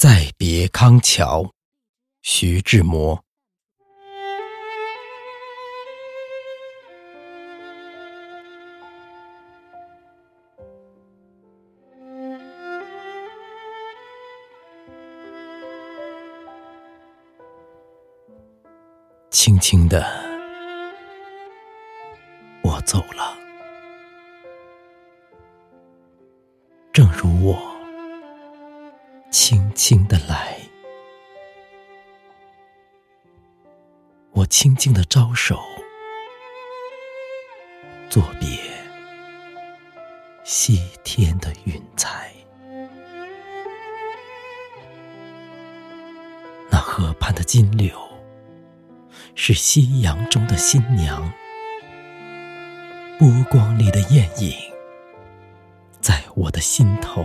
再别康桥，徐志摩。轻轻的，我走了，正如我轻轻的来，我轻轻的招手，作别西天的云彩，那河畔的金柳。是夕阳中的新娘，波光里的艳影，在我的心头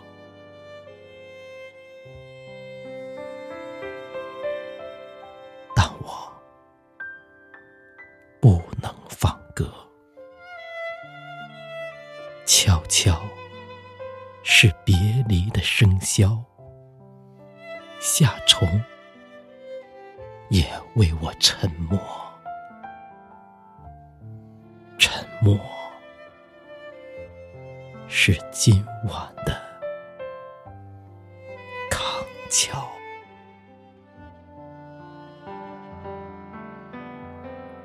悄是别离的笙箫，夏虫也为我沉默。沉默是今晚的康桥，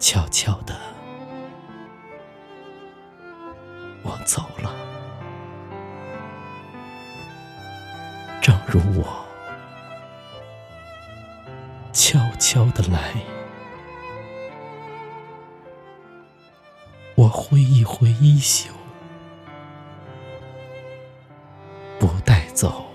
悄悄的，我走了，如我悄悄的来。我挥一挥衣袖，不带走